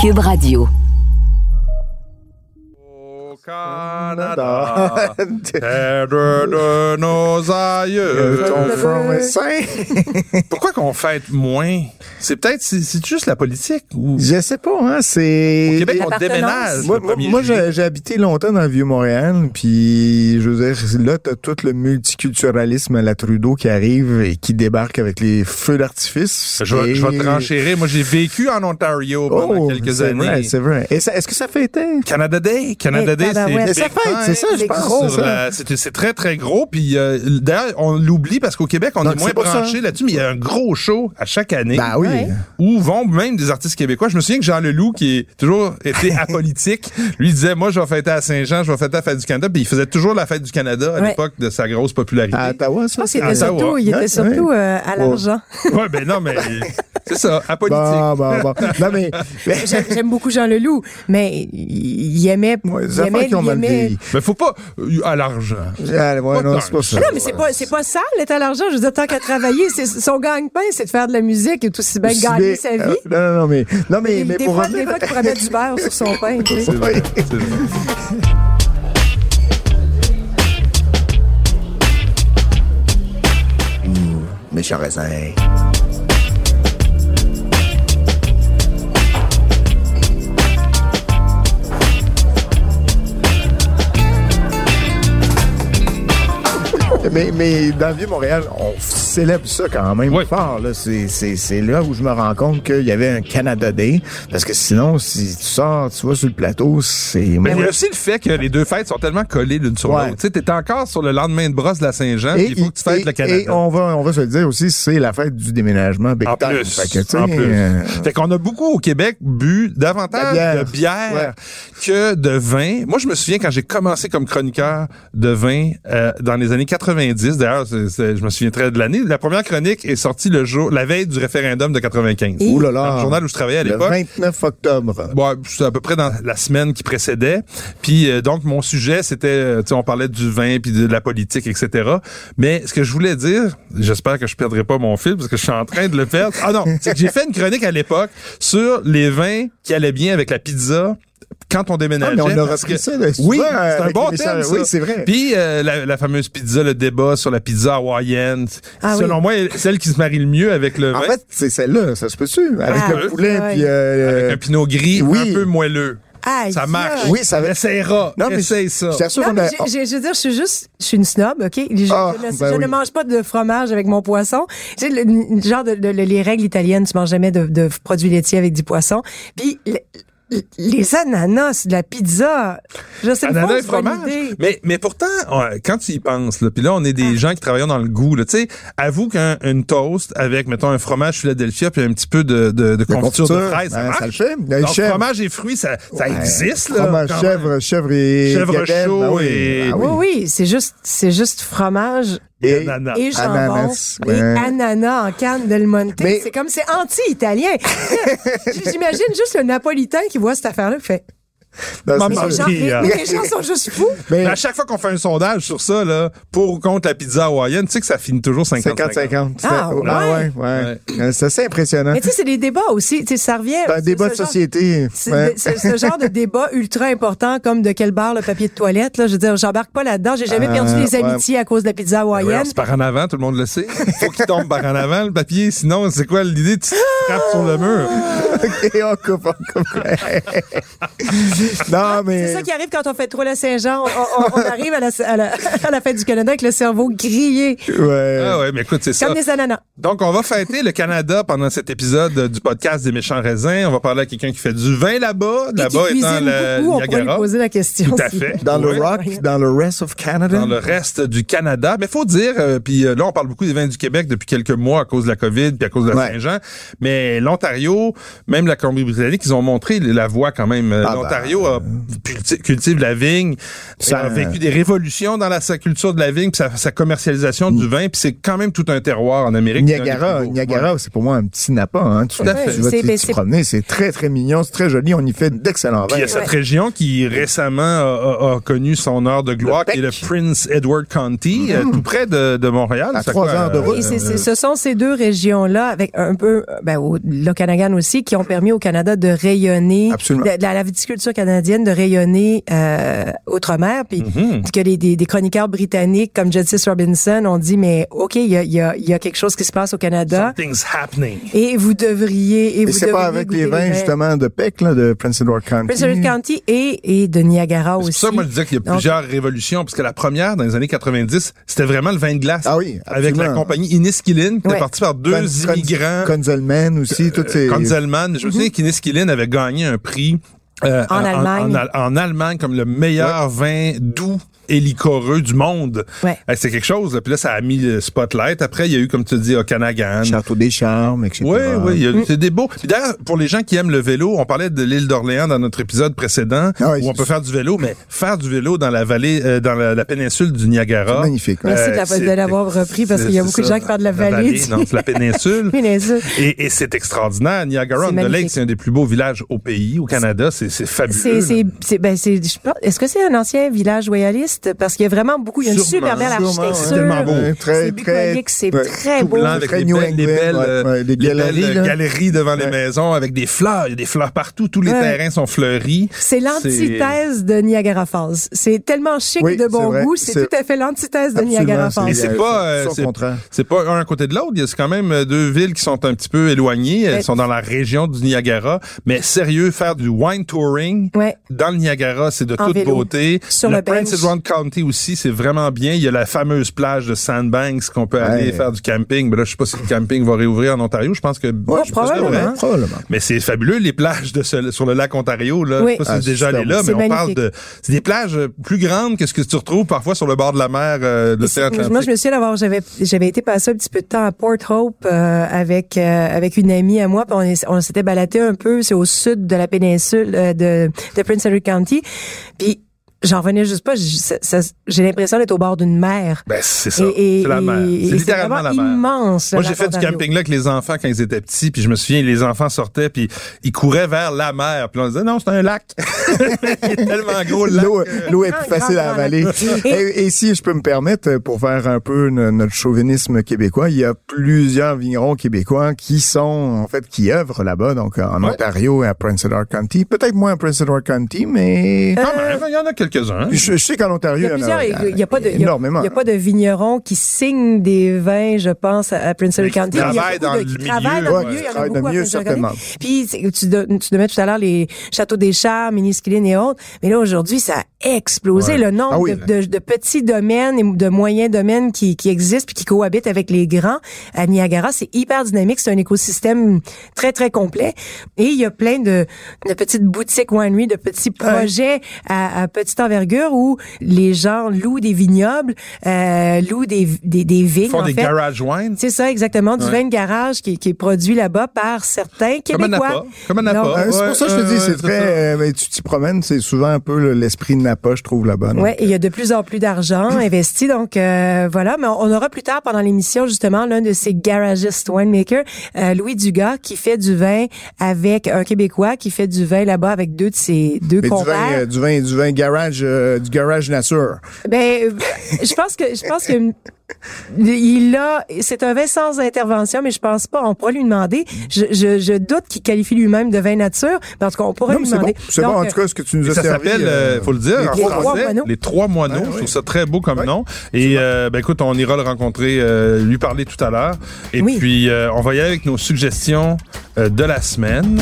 Cube Radio. Canada, terre de nos aïeux. Pourquoi qu'on fête moins? C'est peut-être, c'est c'est juste la politique ou... Je sais pas, hein, c'est... Au Québec, on déménage. Moi, moi, 1er moi, juillet. j'ai habité longtemps dans le Vieux-Montréal, puis je veux dire, là, t'as tout le multiculturalisme à la Trudeau qui arrive et qui débarque avec les feux d'artifice. Je vais, Et- je vais te renchérir. Moi, j'ai vécu en Ontario pendant Oh, quelques c'est années. vrai, c'est vrai. Et ça- est-ce que ça fêtait? Canada Day. Canada Day. C'est C'est ça, je c'est pense. ça. C'est très, très gros. Puis euh, d'ailleurs, on l'oublie parce qu'au Québec, on Donc, est moins branché là-dessus, mais il y a un gros show à chaque année. Ben oui. Ouais. où vont même des artistes québécois. Je me souviens que Jean Leloup, qui est toujours été apolitique, lui disait, moi, je vais fêter à Saint-Jean, je vais fêter la fête du Canada, puis il faisait toujours la fête du Canada à Ouais. l'époque de sa grosse popularité. À Ottawa, Je ça? pense qu'il À était surtout, il était surtout euh, à l'argent. Ouais, ben non, mais c'est ça, apolitique. Bon, bon, bon. Non, mais... J'aime j'aime beaucoup Jean Leloup, mais il. Ouais, aimait- qui ont il mal vieilli. Mais faut pas euh, à l'argent. Ah, ouais, non, c'est pas ça. Non, mais c'est pas, c'est pas sale d'être à l'argent. Je veux dire, tant qu'à travailler, c'est, son gagne-pain, c'est de faire de la musique et tout aussi bien gagner sa vie. euh, Non, non, non, mais, non, mais, Et mais des, pour fois, revenir- des fois, tu pourrais mettre du beurre sur son pain. tu sais. C'est vrai. Méchant raisin. Mais, mais dans le Vieux-Montréal, on célèbre ça quand même Oui. fort. Là. C'est, c'est, c'est là où je me rends compte qu'il y avait un Canada Day. Parce que sinon, si tu sors, tu vas sur le plateau, c'est... Mais il y a aussi le fait que les deux fêtes sont tellement collées l'une sur Ouais. l'autre. Tu sais, t'es encore sur le lendemain de brosse de la Saint-Jean, puis il faut que tu fêtes et- le Canada. Et on va, on va se le dire aussi, c'est la fête du déménagement big En time. plus, Fait que, en plus. euh, Fait qu'on a beaucoup au Québec bu davantage De bière. de bière Ouais. que de vin. Moi, je me souviens quand j'ai commencé comme chroniqueur de vin euh, dans les années 90. D'ailleurs, c'est- c'est- je me souviens très de l'année. La première chronique est sortie le jour, la veille du référendum de 95. Et- Ouh là Dans là. le journal où je travaillais à Le l'époque. 29 octobre. Ouais, c'est à peu près dans la semaine qui précédait. Puis euh, donc mon sujet c'était, euh, tu sais, on parlait du vin puis de la politique, etc. Mais ce que je voulais dire, j'espère que je perdrai pas mon fil parce que je suis en train de le perdre. Ah non, c'est que j'ai fait une chronique à l'époque sur les vins qui allaient bien avec la pizza quand on Ah, déménageait. mais on a repris que- ça. là, Oui, souvent, c'est un bon thème. ça. Oui, c'est vrai. Puis euh, la, la fameuse pizza, le débat sur la pizza hawaïenne, Ah selon oui. moi, celle qui se marie le mieux avec le En vin, fait, c'est celle-là, ça se peut-tu? Avec Ah, le poulet, ouais. puis... euh, avec un pinot gris oui. un peu moelleux. Aïe, Ça marche. Oui, ça va... Essayera. Non, mais Essaye ça. Je Non, mais a... veux dire, je suis juste, je suis une snob, OK? Je, Ah, je ne, ben je ne oui. mange pas de fromage avec mon poisson. Tu sais, le, le genre de, de- les règles italiennes, tu manges jamais de, de produits laitiers avec du poisson. Puis les ananas, de la pizza, je sais Ananas pas, et fromage. idée. Mais, mais pourtant, quand tu y penses, là, puis là, on est des gens qui travaillent dans le goût, là, tu sais, avoue qu'un une toast avec, mettons, un fromage Philadelphia puis un petit peu de, de, de confiture de fraise, ça ben, ça le fait. Chèvre. fromage et fruits, ça, ça Ouais. existe, là. Fromage, chèvre, chèvre et... Chèvre chaud ben oui. et- Ah Oui, oui, c'est juste, c'est juste fromage Et- Ananas. et jambon Ananas, et ouais. ananas en canne del Monte. Mais- C'est comme, c'est anti-italien. J'imagine juste le napolitain qui voit cette affaire-là fait, Ben, c'est les gens, mais, mais les gens sont juste fous. Mais Mais à chaque fois qu'on fait un sondage sur ça, là, pour ou contre la pizza hawaïenne, tu sais que ça finit toujours 50-50. 50-50. Ah, C'était- ouais, ouais. Euh, C'est assez impressionnant. Mais tu sais, c'est des débats aussi. Tu sais, ça revient. C'est un débat de société. C'est Ouais. c'est ce genre de débat ultra important comme de quelle barre le papier de toilette. Là. Je veux dire, j'embarque pas là-dedans. J'ai jamais Euh, perdu des ouais. amitiés à cause de la pizza Ouais, hawaïenne. c'est par en avant, tout le monde le sait. Faut qu'il tombe par en avant, le papier. Sinon, c'est quoi l'idée? Tu sur le mur. Et on coupe, on coupe. non, mais... C'est ça qui arrive quand on fait trop la Saint-Jean. On, on- on arrive à la, à, la, à la fête du Canada avec le cerveau grillé, Ouais. Ah ouais, mais écoute, c'est ça. comme des ananas. Donc, on va fêter le Canada pendant cet épisode du podcast des méchants raisins. On va parler à quelqu'un qui fait du vin là-bas. Là-bas étant le beaucoup, on pourrait lui Niagara. poser la question. Tout à si- fait. Dans Ouais. le rock, dans le rest of Canada. Dans le reste du Canada. Mais faut dire, euh, puis euh, là, on parle beaucoup des vins du Québec depuis quelques mois à cause de la COVID puis à cause de la Ouais. Saint-Jean. Mais Mais l'Ontario, même la Colombie-Britannique, ils ont montré la voie quand même. Ah, L'Ontario ben, cultive la vigne, Ça- a vécu des révolutions dans la sa culture de la vigne, puis sa, sa commercialisation du vin, puis c'est quand même tout un terroir en Amérique. Mm. Niagara. Niagara, c'est pour moi un petit Napa. Hein. Tout à fait. tu vas C'est- t'y- c'est- promener, c'est très très mignon, c'est très joli. On y fait d'excellents Puis il y vins. a cette région qui récemment a, a- a connu son heure de gloire, Le qui est le. Prince Edward County, euh, tout près de, de Montréal. À trois heures de euh, route. C'est- ce sont ces deux régions-là, avec un peu, ben, au, l'Okanagan aussi, qui ont permis au Canada de rayonner, Absolument. de, de la viticulture canadienne de rayonner euh, outre-mer, puis Mhm. que les, des, des chroniqueurs britanniques comme Justice Robinson ont dit, mais OK, il y a, il y, a, il y a quelque chose qui se passe au Canada, Something's happening. et vous devriez... Et, Et vous c'est pas avec les vins justement de Peck, là, de Prince Edward County. Prince Edward County et, et de Niagara C'est aussi. ça que moi je disais qu'il y a Donc, plusieurs révolutions, parce que la première, dans les années 90, c'était vraiment le vin de glace. Ah oui, Avec la absolument. compagnie Inniskillin, qui Ouais. était partie par deux Con- Con- aussi, toutes ces... Konzelman. Je me souviens qu'Inniskillin avait gagné un prix euh, En Allemagne. En, en Allemagne comme le meilleur vin doux et liquoreux du monde. Ouais. C'est quelque chose. là. Puis là, ça a mis le spotlight. Après, il y a eu, comme tu dis, Okanagan. Château des Charmes, etc. Oui, oui, Mm. c'est des beaux. Puis D'ailleurs, pour les gens qui aiment le vélo, on parlait de l'île d'Orléans dans notre épisode précédent, Ah oui, où on peut faire du vélo, mais faire du vélo dans la vallée, euh, dans la, la péninsule du Niagara. C'est magnifique. ouais. Merci de la- Euh, de l'avoir repris, parce qu'il y a beaucoup de gens qui parlent de la vallée du- non, c'est la péninsule. Péninsule. Et, et c'est extraordinaire. Niagara on the Lake, c'est un des plus beaux villages au pays, au Canada. C'est fabuleux. C'est, c'est, là. c'est, ben, que c'est un ancien village royaliste? Parce qu'il y a vraiment beaucoup, il y a une super belle architecture. C'est tellement beau. Ouais, très, c'est bucolique, c'est ouais, très beau. blanc avec Très les New belles, les England, belles, ouais, euh, ouais, des les belles, galeries, galeries devant les maisons avec des fleurs. Il y a des fleurs partout. Tous les Ouais. terrains sont fleuris. C'est l'antithèse de Niagara Falls. C'est tellement chic Oui, de bon goût, c'est tout à fait l'antithèse de Niagara c'est- Et Falls. c'est pas, euh, c'est pas un à côté de l'autre. Il y a c'est quand même euh, deux villes qui sont un petit peu éloignées. Elles sont dans la région du Niagara. Mais sérieux, faire du wine touring dans le Niagara, c'est de En toute vélo. beauté. Sur le le Prince. Edward County aussi, c'est vraiment bien. Il y a la fameuse plage de Sandbanks qu'on peut aller Ouais. faire du camping. Mais là, je sais pas si le camping va réouvrir en Ontario. Je pense que Ouais, je si probablement. vrai. Probablement. Mais c'est fabuleux les plages de ce- sur le lac Ontario là. Oui. Je sais pas si Ah, êtes déjà allé là, mais C'est on parle de c'est des plages plus grandes que ce que tu retrouves parfois sur le bord de la mer euh, de l'océan Atlantique. Moi, je me souviens d'avoir, j'avais, j'avais été passer un petit peu de temps à Port Hope euh, avec euh, avec une amie à moi, puis on, est- on s'était baladé un peu, c'est au sud de la péninsule euh, de, de Prince Edward County, puis j'en revenais juste pas. J'ai l'impression d'être au bord d'une mer. Ben c'est ça, c'est la mer. C'est littéralement la mer. immense. Moi, j'ai fait du camping là avec les enfants quand ils étaient petits, puis je me souviens, les enfants sortaient, puis ils couraient vers la mer, puis on disait non, c'est un lac. Il est tellement gros le lac. L'eau, l'eau est plus facile à avaler. Et, et si je peux me permettre, pour faire un peu no- notre chauvinisme québécois, il y a plusieurs vignerons québécois qui sont, en fait, qui œuvrent là-bas, donc en Ouais. Ontario et à Prince Edward County. Peut-être moins à Prince Edward County, mais Quand même, il y en a quelques-uns. je, je sais qu'en Ontario, Il y a plusieurs, il y a pas de, il y a- énormément. il y a pas de vignerons qui signent des vins, je pense, à, Prince Edward qui County. Il y a travaillent beaucoup dans de- le qui travaillent milieu. dans Ouais, le milieu. Il y en a travaillent dans beaucoup le à milieu, certainement. Puis tu, don- tu nommais tout à l'heure les châteaux des Chars, Miniskilin et autres. Mais là, aujourd'hui, ça a explosé Ouais. le nombre Ah oui. de, de- de petits domaines et de moyens domaines qui, qui existent puis qui cohabitent avec les grands à Niagara. C'est hyper dynamique. C'est un écosystème très, très complet. Et il y a plein de, de petites boutiques winery, de petits projets à, à petite envergure où les gens louent des vignobles, euh, louent des, des, des vignes, Ils font en des fait. garage wines. C'est ça, exactement. Du vin de garage qui, qui est produit là-bas par certains Comme un Québécois. Napa. Comme un Napa. Euh, c'est pour ça que je te dis, c'est très, euh, ben, tu t'y promènes, c'est souvent un peu le- l'esprit de Napa, je trouve, là-bas. et il y a de plus en plus d'argent investi, donc euh, voilà. Mais on aura plus tard pendant l'émission justement l'un de ces garagistes winemakers, euh, Louis Dugas, qui fait du vin avec un Québécois qui fait du vin là-bas avec deux de ses deux Mais du vin, compères. euh, du vin, du vin garage, euh, du garage nature. Ben, je pense que je pense que il a, c'est un vin sans intervention, mais je pense pas. On pourra lui demander. Je, je, je doute qu'il qualifie lui-même de vin nature, mais en tout cas, on pourra Non, lui c'est bon. demander. C'est bon, en tout cas, ce que tu nous as ça servi. s'appelle, euh, euh, faut le dire, les en trois français, moineaux. les trois moineaux. Je trouve ça très beau comme nom. Et euh, ben écoute, on ira le rencontrer, euh, lui parler tout à l'heure. Et Oui. puis, euh, on va y aller avec nos suggestions euh, de la semaine.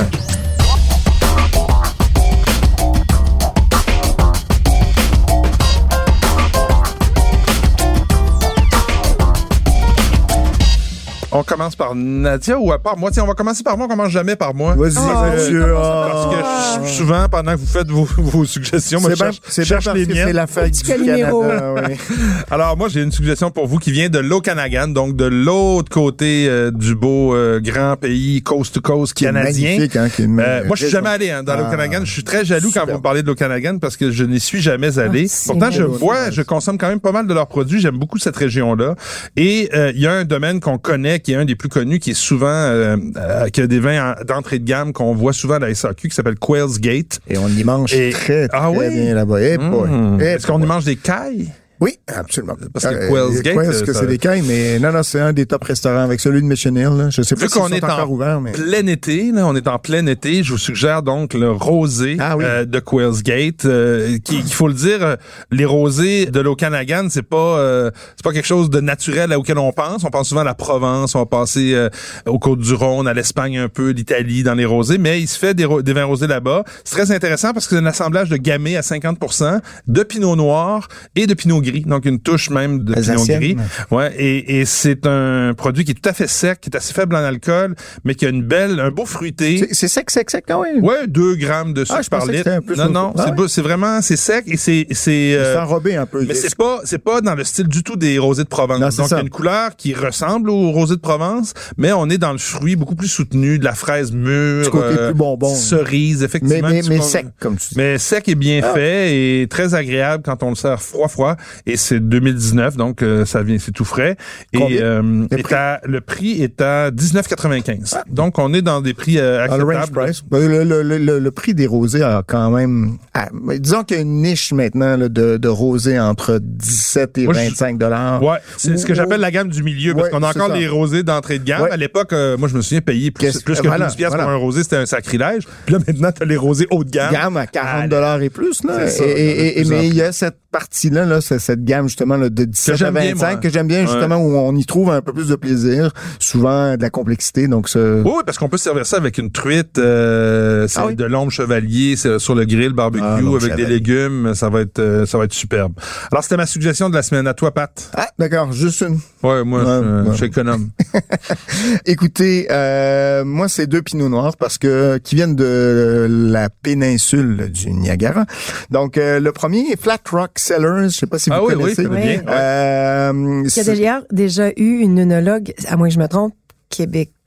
On commence par Nadia ou à part moi? Tiens, on va commencer par moi. On commence jamais par moi. Vas-y, Oh, monsieur. oui, Parce que Ah. je- souvent, pendant que vous faites vos, vos suggestions, moi, je bien, cherche, bien cherche les que miennes. c'est la fête du Calimero. Canada. oui. Alors moi j'ai une suggestion pour vous qui vient de l'Okanagan, donc de l'autre côté euh, du beau euh, grand pays coast to coast Qui est canadien. magnifique, hein, qui est une- Euh, moi je suis jamais allé hein, dans Ah, l'Okanagan. Je suis très jaloux quand vous me parlez de l'Okanagan parce que je n'y suis jamais allé. Ah, Pourtant je vois, je consomme quand même pas mal de leurs produits. J'aime beaucoup cette région-là. Et euh, il y a un domaine qu'on connaît, qui est un des plus connus, qui est souvent euh, euh, qui a des vins en- d'entrée de gamme qu'on voit souvent à la SAQ, qui s'appelle Quail's Gate. Et on y mange Et- très, très Ah oui? bien là-bas. Eh. Mmh. Eh Est-ce qu'on y mange des cailles? Oui, absolument. Parce que Euh, Quail's Gate, Quail's, que ça- c'est des cailles, mais non, non, c'est un des top restaurants avec celui de Mission Hill. Là. Je sais pas Vu qu'on sont est encore en ouverts, mais... plein été, là, on est en plein été, je vous suggère donc le rosé Ah oui. euh, de Quail's Gate. euh, qui, il faut le dire, euh, les rosés de l'Okanagan, c'est pas euh, c'est pas quelque chose de naturel auquel on pense. On pense souvent à la Provence, on va passer euh, aux Côtes du Rhône, à l'Espagne un peu, l'Italie dans les rosés, mais il se fait des, ro- des vins rosés là-bas. C'est très intéressant parce que c'est un assemblage de gamay à 50%, de pinot noir et de pinot gris, donc une touche même de pinot gris. Ouais, et, et c'est un produit qui est tout à fait sec, qui est assez faible en alcool, mais qui a une belle, un beau fruité. C'est- sec, sec, sec, ah oui. Ouais, 2 grammes de sucre Ah, je par litre. un peu Non, non, Ah c'est ouais. vraiment, c'est sec et c'est, c'est, euh, enrobé un peu. mais c'est pas, c'est pas dans le style du tout des rosés de Provence. Non, Donc, il y a une couleur qui ressemble aux rosés de Provence, mais on est dans le fruit beaucoup plus soutenu, de la fraise mûre, Du côté euh, plus bonbon. cerise, mais, effectivement. mais, mais vois. sec, comme tu dis. Mais sec et bien Ah. fait et très agréable quand on le sert froid froid et c'est 2019 donc euh, ça vient c'est tout frais et euh, Le est prix? à- le prix est à 19,95. Donc on est dans des prix euh, Dans le range acceptables. price. Ben, Le, le, le, prix des rosés a quand même... ah, disons qu'il y a une niche maintenant là, de, de rosés entre 17 et Moi, je- 25 dollars. Ouais, c'est ce que j'appelle la gamme du milieu parce Ouais, qu'on a encore des rosés d'entrée de gamme. Ouais. À l'époque, euh, moi je me souviens payer plus, plus que voilà, 12 pièces voilà. pour un rosé, c'était un sacrilège. Puis là maintenant tu as les rosés haut de gamme. gamme à 40 dollars et plus là ça, et, et- et- mais il y a cette partie là cette gamme justement là, de 17 à j'aime bien, 25 moi. que j'aime bien justement où on y trouve un peu plus de plaisir souvent de la complexité donc ça Oui, oui, parce qu'on peut servir ça avec une truite, euh, c'est Ah oui? de l'ombre chevalier, c'est sur le grill barbecue Ah, avec des légumes, ça va être euh, ça va être superbe. Alors c'était ma suggestion de la semaine à toi Pat. ah d'accord juste une Ouais, moi Ouais, je, ouais. je suis économe. Écoutez, euh, moi c'est deux pinots noirs parce que qui viennent de la péninsule du Niagara. Donc euh, le premier est Flat Rock Cellars, je sais pas si vous ah oui, oui, connaissez. ça va bien. Euh, Il y a d'ailleurs déjà eu une œnologue, à moins que je me trompe,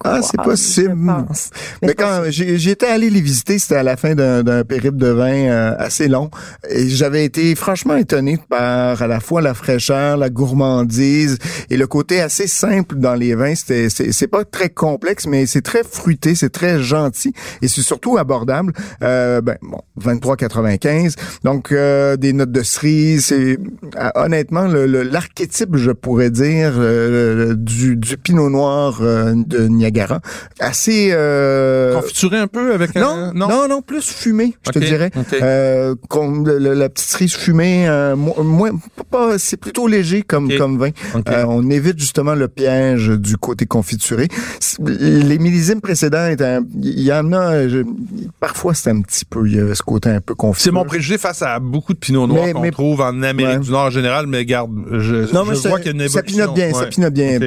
Ah, c'est possible. Mais c'est quand j'étais allé les visiter, c'était à la fin d'un périple de vin euh, assez long. Et j'avais été franchement étonné par à la fois la fraîcheur, la gourmandise et le côté assez simple dans les vins. C'était c'est c'est pas très complexe, mais c'est très fruité, c'est très gentil et c'est surtout abordable. Euh, ben bon, 23,95. Donc euh, des notes de cerise. C'est euh, honnêtement le- le- l'archétype, je pourrais dire, euh, du, du Pinot Noir euh, de Niagara. Assez euh, Confituré un peu avec non, un non, non, plus fumé, je te dirais. Euh, comme le- le- la petite cerise fumée, euh, mo- moins, pas, c'est plutôt léger comme comme vin. On évite justement le piège du côté confituré. Les millésimes précédents il y en a, je- parfois c'est un petit peu, il y avait ce côté un peu confituré. C'est mon préjugé face à beaucoup de pinot noir qu'on trouve en Amérique Ouais. du Nord en général, mais garde, je, Non, je mais vois qu'il y a une ça pinote bien, ça pinote bien.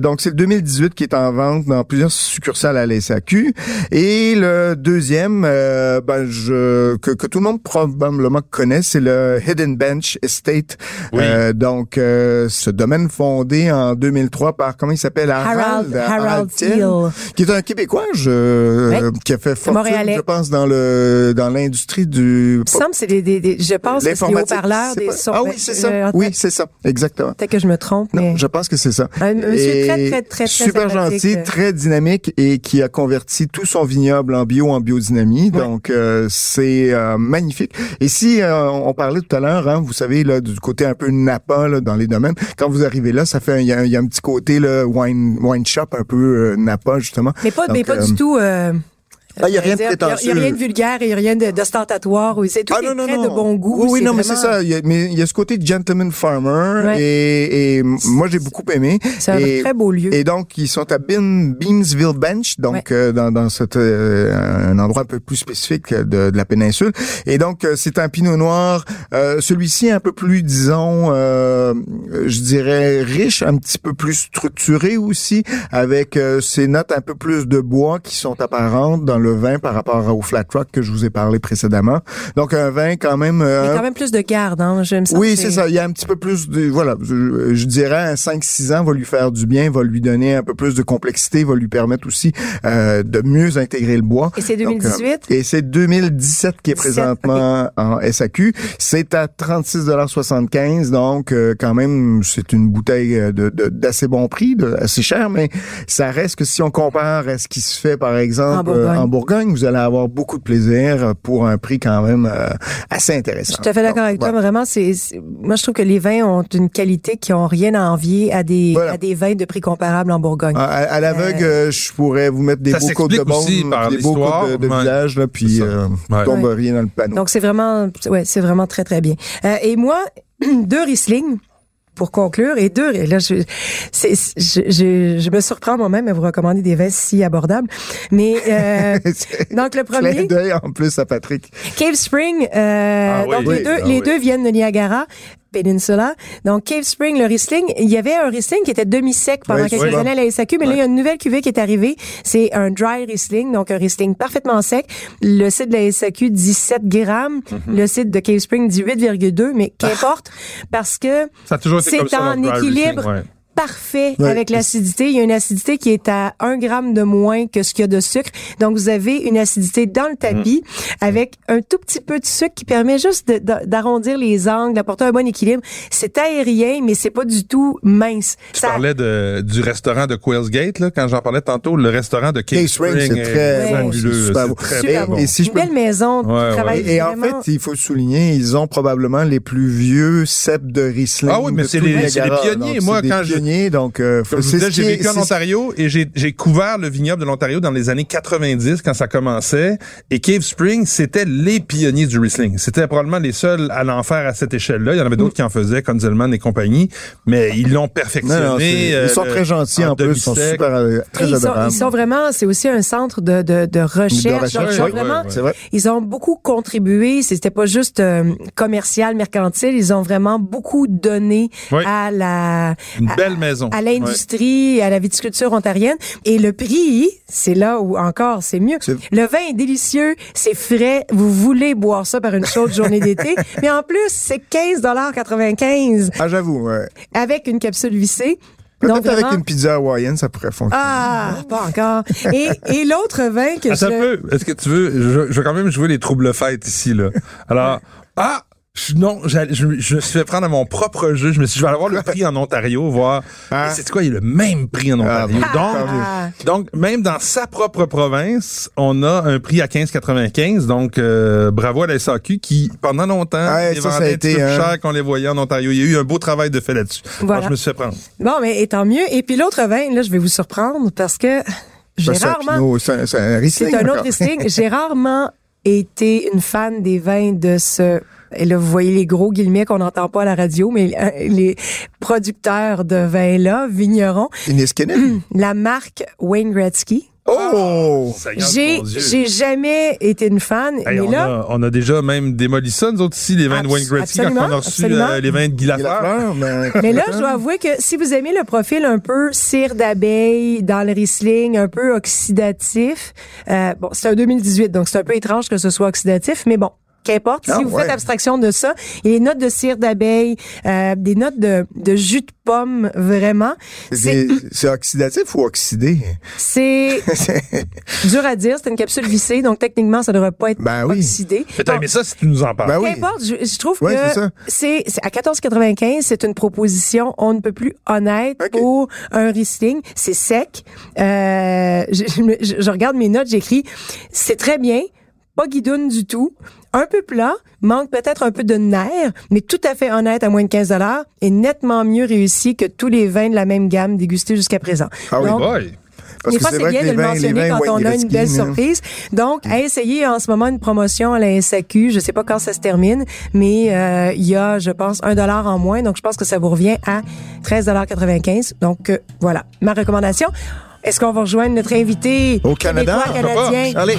Donc, c'est le 2018 qui est en vente dans plusieurs succursales à la SAQ. Et le deuxième, euh, ben, je, que, que tout le monde probablement connaît, c'est le Hidden Bench Estate. Oui. Euh, donc, euh, ce domaine fondé en 2003 par, comment il s'appelle? Harold, Harold Thiel, Thiel. Qui est un Québécois, je, euh, qui a fait fortune, Montréalais. je pense, dans le dans l'industrie du... Il me semble que c'est des, des, des- je pense que c'est des haut-parleurs, des pas- sons. Ah oui, c'est ça. Euh, oui, c'est ça. Exactement. Peut-être que je me trompe, Non, mais. je pense que c'est ça. Un monsieur Et très, très, très, très super gentil, très dynamique et qui a converti tout son vignoble en bio, en biodynamie. Ouais. Donc euh, c'est euh, magnifique. Et si euh, on parlait tout à l'heure, hein, vous savez là du côté un peu Napa là, dans les domaines, quand vous arrivez là, ça fait un- il y, a un- il y a un petit côté là, wine wine shop un peu euh, Napa justement. Mais pas, mais pas euh, du tout. Euh, Ah, il y a rien de prétentieux. Il n'y a rien de vulgaire il n'y a rien d'ostentatoire. C'est tout Ah non, non, de bon goût. Oui, oui, non, mais c'est ça. Il y a, mais il y a ce côté gentleman farmer Ouais. et, et moi j'ai beaucoup aimé. C'est un très beau lieu. Et donc ils sont à Beam, Beamsville Bench, donc euh, dans, dans cette, euh, un endroit un peu plus spécifique de, de la péninsule. Et donc euh, c'est un Pinot Noir. euh, Celui-ci un peu plus, disons, euh, je dirais riche, un petit peu plus structuré aussi, avec euh, ces notes un peu plus de bois qui sont apparentes dans le vin par rapport au Flat Rock que je vous ai parlé précédemment. Donc un vin quand même. Il y euh, a quand même plus de garde, hein. Je me sens oui, c'est ça. Il y a un petit peu plus de, voilà, je, je dirais un 5-6 ans va lui faire du bien, va lui donner un peu plus de complexité, va lui permettre aussi euh, de mieux intégrer le bois. Et c'est Donc, 2018? euh, et c'est 2017 qui est 17, présentement en SAQ. C'est à 36,75 donc euh, quand même c'est une bouteille euh, de d'assez bon prix, de, assez cher, mais ça reste que si on compare à ce qui se fait par exemple En Bourgogne. euh, en Bourgogne, vous allez avoir beaucoup de plaisir pour un prix quand même euh, assez intéressant. Je suis tout à fait d'accord avec toi. voilà. Vraiment, c'est, moi, je trouve que les vins ont une qualité qui ont rien à envier à des, Voilà. à des vins de prix comparables en Bourgogne. À, à- à l'aveugle, euh, je pourrais vous mettre des beaux côtes de par des beaux côtes de, de ouais. village, là, puis euh, Ouais. tombe Ouais. rien dans le panneau. Donc, c'est vraiment, ouais, c'est vraiment très, très bien. Euh, et moi, deux Riesling. Pour conclure, et deux, et là, je, c'est, je, je, je me surprends moi-même à vous recommander des vins si abordables. Mais, euh, donc, le Clin premier, d'œil en plus à Patrick. Cave Spring, euh, Ah oui, donc oui, les deux, ah les oui. deux viennent de Niagara. Peninsula. Donc, Cave Spring, le Riesling, il y avait un Riesling qui était demi-sec pendant Oui, quelques oui. années à la SAQ, mais là, il y a une nouvelle cuvée qui est arrivée. C'est un dry Riesling, donc un Riesling parfaitement sec. Le site de la SAQ dit 7 grammes. Mhm. Le site de Cave Spring dit 8,2, mais qu'importe, parce que c'est en équilibre ouais. Parfait Ouais. avec l'acidité. Il y a une acidité qui est à 1 gramme de moins que ce qu'il y a de sucre. Donc, vous avez une acidité dans le tapis avec un tout petit peu de sucre qui permet juste de- de- d'arrondir les angles, d'apporter un bon équilibre. C'est aérien, mais c'est pas du tout mince. Tu Ça- parlais de, du restaurant de Quails Gate, là, quand j'en parlais tantôt, le restaurant de Cave Spring, c'est est très super beau. très Super. Et si je Une peux- belle maison Ouais, travaille Et en fait, il faut souligner, ils ont probablement les plus vieux cèpes de Riesling. Ah oui, mais de c'est les- les pionniers. Donc, Moi, quand je- donc euh, j'ai vécu en Ontario et j'ai j'ai couvert le vignoble de l'Ontario dans les années 90 quand ça commençait. Et Cave Spring, c'était les pionniers du Riesling. C'était probablement les seuls à l'en faire à cette échelle-là. Il y en avait d'autres qui en faisaient, Konzelman et compagnie, mais ils l'ont perfectionné. Non, non, c'est- euh, ils sont très gentils en plus, ils sont super, euh, très ils, sont, adorables. ils sont vraiment, c'est aussi un centre de, de, de recherche. De Donc, recherche, ils ont oui, vraiment, oui, oui. C'est vrai. Ils ont beaucoup contribué. C'était pas juste euh, commercial, mercantile. Ils ont vraiment beaucoup donné Oui. à la à- belle maison. à l'industrie, à la viticulture ontarienne. Et le prix, c'est là où encore c'est mieux. Le vin est délicieux, c'est frais. Vous voulez boire ça par une chaude journée d'été, mais en plus c'est 15,95 Ah, j'avoue, ouais. avec une capsule vissée. Peut-être Donc, avec vraiment- une pizza hawaïenne, ça pourrait fonctionner. Ah, pas encore. Et, et l'autre vin que Attends je... un peu. Est-ce que tu veux, je, je vais quand même jouer les troubles fêtes ici, là. Alors, ah! Je- non, j'allais- je, je me suis fait prendre à mon propre jeu. Je me suis dit, je vais aller voir le prix en Ontario, voir. Ah. Et c'est quoi, il y a le même prix en Ontario? Ah, donc, Ah. donc, même dans sa propre province, on a un prix à 15,95. Donc, euh, bravo à la SAQ qui, pendant longtemps, les ça, ça a été, plus hein. cher qu'on les voyait en Ontario. Il y a eu un beau travail de fait là-dessus. Voilà. Alors, je me suis fait prendre. Bon, mais et tant mieux. Et puis l'autre vin, là, je vais vous surprendre parce que j'ai Ça, c'est un rarement... C'est un- un un autre encore. Riesling. J'ai rarement été une fan des vins de ce... Et là, vous voyez les gros guillemets qu'on n'entend pas à la radio, mais euh, les producteurs de vins-là, vignerons, Iniskenin. la marque Wayne Gretzky. Oh! J'ai j'ai jamais été une fan, Hey, mais on, là, a, on a déjà même démoli ça, nous autres ici, les vins de Wayne Gretzky, quand absolument, on a reçu absolument. euh, les vins de Guy Lafleur. mais... Mais là, je dois avouer que si vous aimez le profil un peu cire d'abeille dans le Riesling, un peu oxydatif, euh, bon, c'est un 2018, donc c'est un peu étrange que ce soit oxydatif, mais bon. Qu'importe, Ah, si vous ouais. faites abstraction de ça, il y a des notes de cire d'abeille, euh, des notes de, de jus de pomme, vraiment. C'est oxydatif ou oxydé? c'est dur à dire, c'est une capsule vissée, donc techniquement, ça devrait pas être Ben oui. oxydé. Mais ça si tu nous en parles. Ben oui. Qu'importe, je, je trouve Ouais, c'est que ça. c'est c'est à 14,95, c'est une proposition on ne peut plus honnête Ok. pour un Riesling. C'est sec. Euh, je regarde mes notes, j'écris c'est très bien, pas guidoune du tout, un peu plat, manque peut-être un peu de nerf, mais tout à fait honnête à moins de 15 dollars et nettement mieux réussi que tous les vins de la même gamme dégustés jusqu'à présent. Ah oui, Donc, Boy. Parce des que fois, c'est bien que de le vins, les mentionner quand on a une belle surprise. Donc, à essayer en ce moment une promotion à la SAQ. Je sais pas quand ça se termine, mais euh, il y a, je pense, un dollar en moins. Donc, je pense que ça vous revient à 13,95 Donc, euh, voilà, ma recommandation. Est-ce qu'on va rejoindre notre invité Au Canada? québécois, canadien? Allez.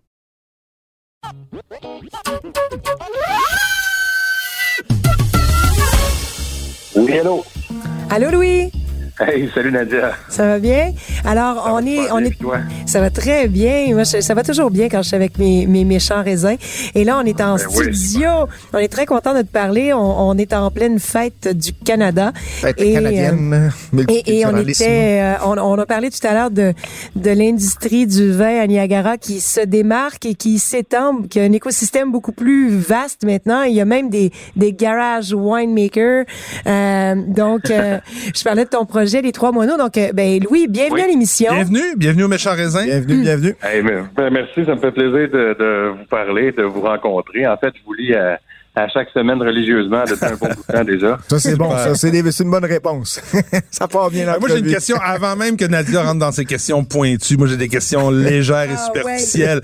Oui, hello. Allô, Louis? Hey, salut Nadia. Ça va bien? Alors, on est, on est, toi? ça va très bien. Moi, je- ça va toujours bien quand je suis avec mes, mes méchants raisins. Et là, on est en Ben oui. studio. On est très content de te parler. On, on est en pleine fête du Canada. Fête Et, canadienne, Et, et on était, euh, on, on a parlé tout à l'heure de de l'industrie du vin à Niagara qui se démarque et qui s'étend, qui a un écosystème beaucoup plus vaste maintenant. Il y a même des des garage winemakers. Euh, donc, euh, je parlais de ton projet les trois moineaux. Donc, euh, ben Louis, bienvenue Oui. à l'émission. Bienvenue, bienvenue au méchant raisin. Bienvenue, bienvenue. Hey, mais- ben, merci, ça me fait plaisir de, de vous parler, de vous rencontrer. En fait, je vous lis à, à chaque semaine religieusement depuis un bon bout de temps déjà. Ça, c'est bon. Ça, c'est une bonne réponse. ça part bien Euh, Moi, j'ai une question avant même que Nadia rentre dans ses questions pointues. Moi, j'ai des questions légères et Ah, superficielles.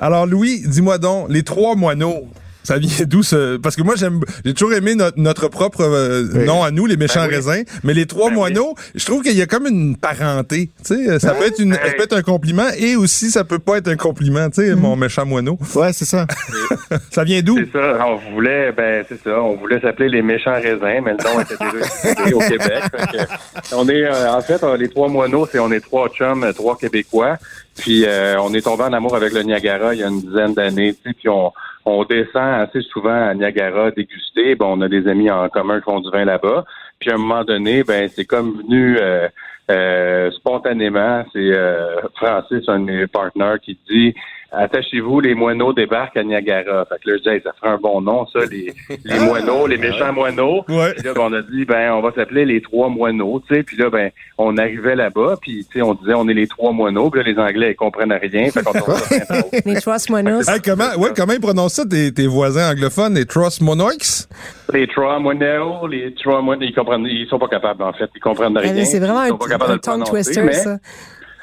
Alors, Louis, dis-moi donc, les trois moineaux, ça vient d'où ce... Parce que moi, j'aime, j'ai toujours aimé notre, notre propre euh, Oui. nom à nous, les méchants Ben oui. raisins. Mais les trois Ben moineaux, je trouve qu'il y a comme une parenté. Tu sais, ça peut être une, ça peut être un compliment et aussi ça peut pas être un compliment. Tu sais, mon méchant moineau. Ouais, c'est ça. Ça vient d'où? C'est ça, on voulait, ben c'est ça, on voulait s'appeler les méchants raisins, mais le nom était déjà au Québec. Que on est, euh, en fait, euh, les trois moineaux, c'est on est trois chums, euh, trois Québécois. Puis euh, on est tombé en amour avec le Niagara il y a une dizaine d'années, tu sais, puis on, on descend assez souvent à Niagara déguster. Bon, on a des amis en commun qui font du vin là-bas. Puis à un moment donné, ben c'est comme venu euh, euh, spontanément. C'est euh, Francis, un de mes partenaires, qui dit Attachez-vous, les moineaux débarquent à Niagara. Fait que là, je dis, ça ferait un bon nom, ça, les, les moineaux, les méchants moineaux. Ouais. Puis là, ben, on a dit, ben, on va s'appeler les trois moineaux, tu sais. Puis là, ben, on arrivait là-bas, puis tu sais, on disait, on est les trois moineaux. Puis là, les Anglais, ils comprennent rien. Fait qu'on. Les trois moineaux. Hey, comment, ouais, comment ils prononcent ça, tes, tes voisins anglophones, les Trust Monoics? Les trois moineaux, les trois moineaux, ils comprennent, ils sont pas capables, en fait. Ils comprennent Ah, rien. C'est vraiment ils un, un tongue twister, mais- ça.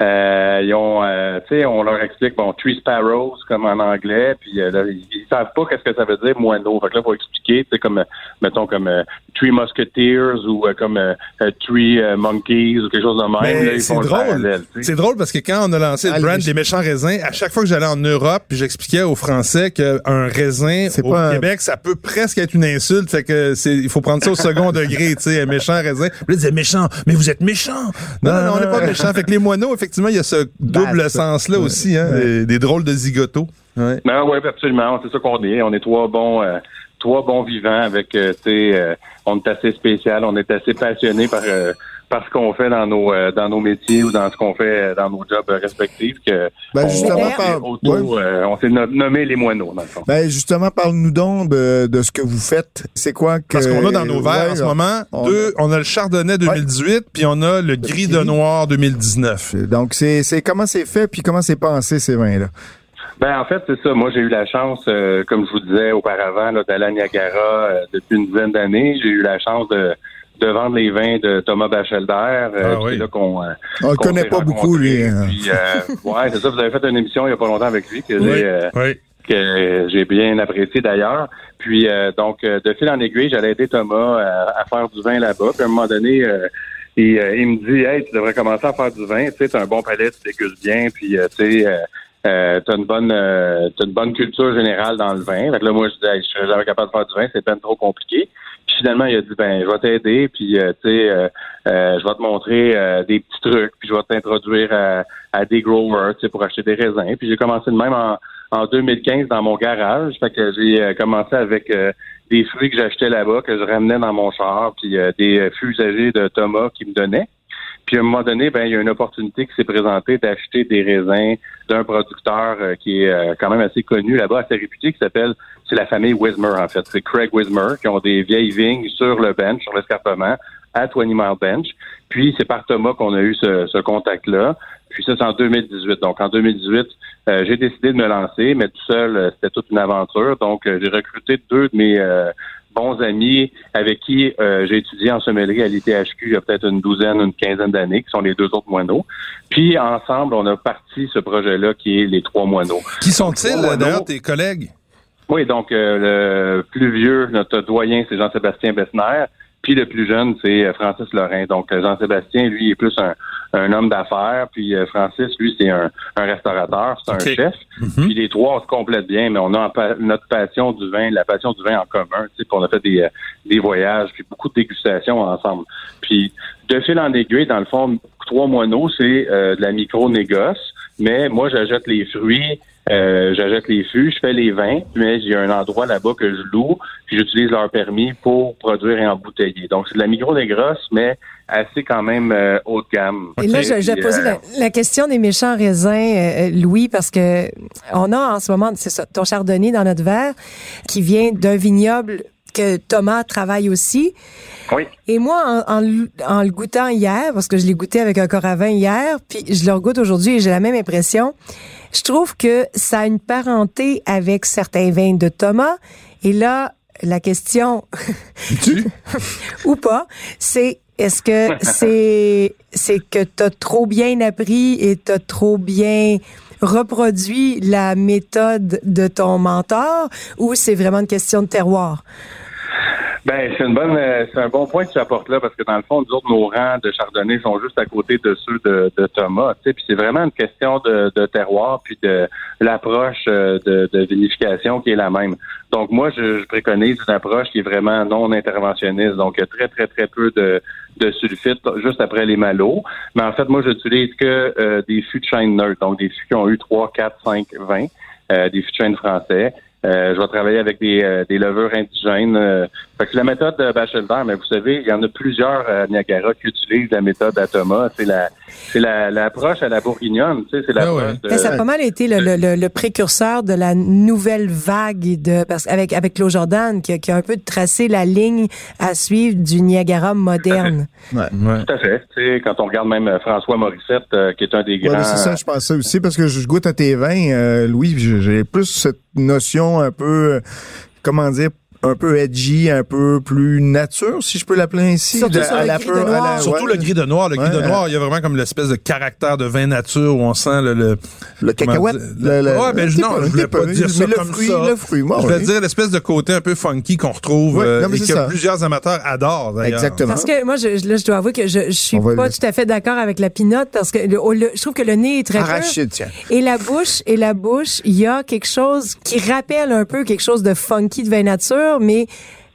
Euh, ils ont, euh, tu sais, on leur explique, bon, Three Sparrows, comme en anglais, puis euh, là, ils, ils savent pas qu'est-ce que ça veut dire moineau. Fait que là, faut expliquer, tu sais, comme, euh, mettons, comme euh, Three Musketeers ou euh, comme Three euh, Monkeys ou quelque chose de même. là, Mais ils c'est font drôle. C'est drôle parce que quand on a lancé Ah, le brand des méchants raisins, à chaque fois que j'allais en Europe, puis j'expliquais aux Français qu'un raisin C'est au pas un- Québec, ça peut presque être une insulte. Fait que c'est, il faut prendre ça au second degré, tu sais, un méchant raisin. Puis là, ils disaient méchant, mais vous êtes méchant. Non, non, non, on n'est pas méchant. Fait que les moineaux, effectivement, il y a ce double sens-là aussi, hein, des, des drôles de zigotos. Ouais. Non, oui, absolument. C'est ça qu'on est. On est trois bons, euh, trois bons vivants avec, euh, tu sais, euh, on est assez spécial. On est assez passionné par, euh, par ce qu'on fait dans nos, euh, dans nos métiers ou dans ce qu'on fait euh, dans nos jobs respectifs. Que Ben, on, justement, par- auto, euh, on s'est no- nommé les moineaux, dans le fond. Ben, justement, parle-nous donc de, de ce que vous faites. C'est quoi que... Parce qu'on a dans nos verres Ouais, en ce moment, on- deux, on a le chardonnay 2018, puis on a le gris de noir 2019. Donc, c'est c'est comment c'est fait, puis comment c'est pensé, ces vins-là? Ben en fait, c'est ça. Moi, j'ai eu la chance, euh, comme je vous disais auparavant, là, d'aller à Niagara euh, depuis une dizaine d'années. J'ai eu la chance de, de vendre les vins de Thomas Bachelder. Euh, Ah oui. c'est là qu'on euh, On le connaît pas beaucoup, lui. hein. Puis, euh, ouais, c'est ça. Vous avez fait une émission il y a pas longtemps avec lui que Oui, j'ai euh, oui. que j'ai bien apprécié d'ailleurs. Puis euh, donc, euh, de fil en aiguille, j'allais aider Thomas à, à faire du vin là-bas. Puis à un moment donné, euh, il, euh, il me dit Hey, tu devrais commencer à faire du vin, tu sais, t'as un bon palais, tu dégustes bien, puis euh, tu sais, euh, t'as une bonne euh, t'as une bonne culture générale dans le vin. Fait que là, moi, je disais je serais jamais capable de faire du vin, c'est peine trop compliqué. Puis finalement, il a dit ben, je vais t'aider, puis euh, tu sais, euh, euh, je vais te montrer euh, des petits trucs, puis je vais t'introduire à, à des growers, tu sais, pour acheter des raisins. Puis j'ai commencé de même en en 2015 dans mon garage. Fait que j'ai commencé avec des fruits que j'achetais là-bas, que je ramenais dans mon char, puis des fûts de Thomas qui me donnait. Puis à un moment donné, ben il y a une opportunité qui s'est présentée d'acheter des raisins d'un producteur qui est quand même assez connu là-bas, assez réputé, qui s'appelle, c'est la famille Wismer en fait. C'est Craig Wismer qui ont des vieilles vignes sur le bench, sur l'escarpement, à 20 Mile Bench. Puis c'est par Thomas qu'on a eu ce, ce contact-là. Puis ça, c'est en 2018. Donc, en 2018, euh, j'ai décidé de me lancer, mais tout seul, euh, c'était toute une aventure. Donc, euh, j'ai recruté deux de mes bons amis avec qui j'ai étudié en sommellerie à l'ITHQ il y a peut-être une douzaine, une quinzaine d'années, qui sont les deux autres moineaux. Puis, ensemble, on a parti ce projet-là qui est les trois moineaux. Qui sont-ils, d'ailleurs, tes collègues? Oui, donc le plus vieux, notre doyen, c'est Jean-Sébastien Bessner. Puis le plus jeune, c'est euh, Francis Lorrain. Donc euh, Jean-Sébastien, lui, est plus un, un homme d'affaires. Puis euh, Francis, lui, c'est un, un restaurateur, c'est un chef. Mhm. Puis les trois, on se complètent bien, mais on a notre passion du vin, la passion du vin en commun. Tu sais, on a fait des, des voyages, puis beaucoup de dégustations ensemble. Puis de fil en aiguille, dans le fond, trois moineaux, c'est de la micro-négoce. Mais moi, j'achète les fruits, euh, j'achète les fûts, je fais les vins, mais j'ai un endroit là-bas que je loue, puis j'utilise leur permis pour produire et embouteiller. Donc, c'est de la micro grosse, mais assez quand même euh, haut de gamme. Et là, j'ai posé euh, la, question des méchants raisins, Louis, parce que on a en ce moment, c'est ça, ton chardonnay dans notre verre, qui vient d'un vignoble que Thomas travaille aussi. Oui. Et moi, en, le goûtant hier, parce que je l'ai goûté avec un coravin hier, puis je le regoute aujourd'hui et j'ai la même impression, je trouve que ça a une parenté avec certains vins de Thomas. Et là, la question, ou pas, c'est est-ce que c'est c'est que t'as trop bien appris et t'as trop bien reproduit la méthode de ton mentor ou c'est vraiment une question de terroir? Ben, c'est une bonne, euh, c'est un bon point que tu apportes là parce que dans le fond, nous autres, nos rangs de chardonnay sont juste à côté de ceux de, de Thomas. Tu sais, puis c'est vraiment une question de, de terroir puis de l'approche euh, de, de, vinification qui est la même. Donc moi, je, préconise une approche qui est vraiment non interventionniste. Donc très très très peu de, de sulfite juste après les malots. Mais en fait, moi, j'utilise que euh, des fûts de chêne neutre, donc des fûts qui ont eu 3, 4, 5, 20, des fûts de chêne français. Euh, je vais travailler avec des, euh, des levures indigènes. Euh, fait que c'est la méthode de Bachelder, mais vous savez, il y en a plusieurs à Niagara qui utilisent la méthode à Thomas. C'est la c'est l'approche à la bourguignonne, tu sais, c'est l'approche ah ouais. Ça a pas mal été le, le, le, précurseur de la nouvelle vague de parce avec avec Claude Jordan qui, qui, a un peu tracé la ligne à suivre du Niagara moderne. Ouais. ouais. Tout à fait. Tu sais, quand on regarde même François Morissette, qui est un des grands. c'est ça, je pensais aussi parce que je goûte à tes vins, Louis, j'ai plus cette notion un peu, euh, comment dire, un peu edgy, un peu plus nature, si je peux l'appeler ainsi. Surtout, à la gris de noir. Surtout le gris de noir. Le gris de noir, il y a vraiment comme l'espèce de caractère de vin nature où on sent le... Le, le cacahuète. Le, le, ouais, ben non, je voulais pas dire ça le comme fruit, ça. Le fruit, moi, je voulais dire l'espèce de côté un peu funky qu'on retrouve euh, et que plusieurs amateurs adorent, d'ailleurs. Exactement. Parce que moi, je, là, je dois avouer que je, je suis pas tout à fait d'accord avec la pinotte parce que je trouve que le nez est très Arrachide, tiens. Et la bouche, et la bouche, il y a quelque chose qui rappelle un peu quelque chose de funky de vin nature, mais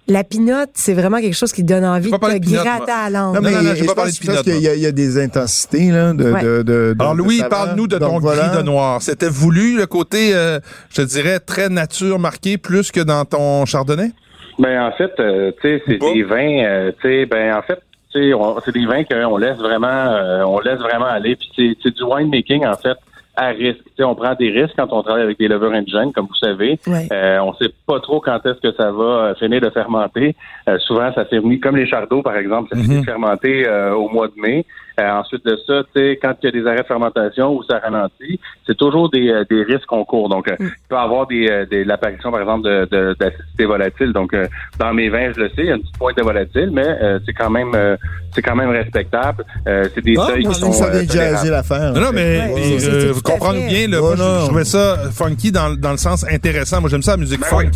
la pinotte, c'est vraiment quelque chose qui donne envie de te gratter à la langue. Non, mais non, non, pas parler de Parce qu'il y, a des intensités, là, de, de, de, Alors, Louis, parle-nous de ton gris de noir. C'était voulu, le côté, euh, je dirais, très nature marqué, plus que dans ton chardonnay? Ben, en fait, euh, tu sais, c'est des vins, euh, tu sais, ben, en fait, c'est des vins qu'on laisse vraiment, on laisse vraiment aller. Puis c'est du winemaking, en fait à risque. on prend des risques quand on travaille avec des levures indigènes, comme vous savez. Euh, on sait pas trop quand est-ce que ça va euh, finir de fermenter. Euh, souvent, ça finit comme les chardons, par exemple, ça finit de mhm. fermenter au mois de mai. Ensuite de ça, quand il y a des arrêts de fermentation ou ça ralentit, c'est toujours des, des risques qu'on court. Donc, mm. il peut y avoir des, des l'apparition, par exemple, de, d'acidité volatile. Donc, dans mes vins, je le sais, il y a une petite pointe de volatile, mais c'est quand même c'est quand même respectable. c'est des ah, seuils qui sont. Ça vient l'affaire. Non, non, mais comprendre bien. Là, moi, je, trouvais ça funky dans, dans, le sens intéressant. Moi, j'aime ça, la musique ben funk.